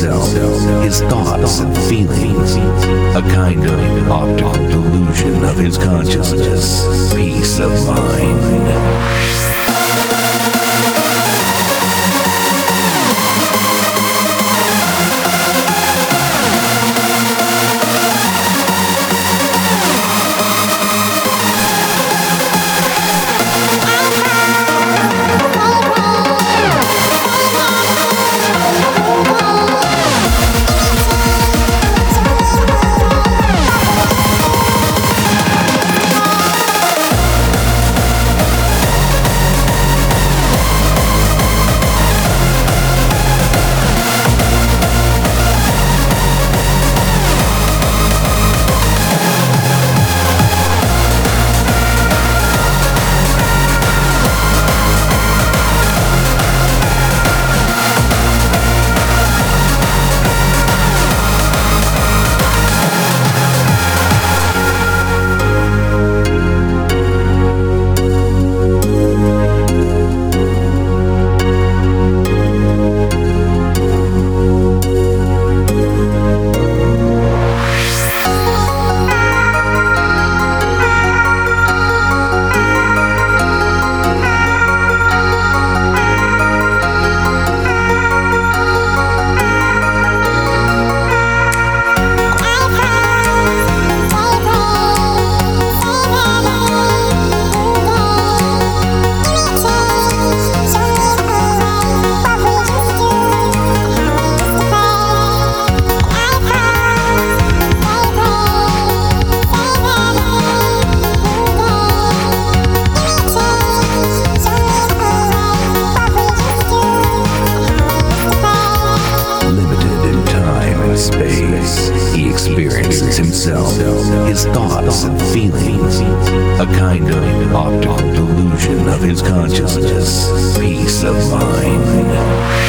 himself, his thoughts and feelings, a kind of optical delusion of his consciousness, peace of mind. He experiences himself, his thoughts and feelings, a kind of optical delusion of his consciousness, peace of mind.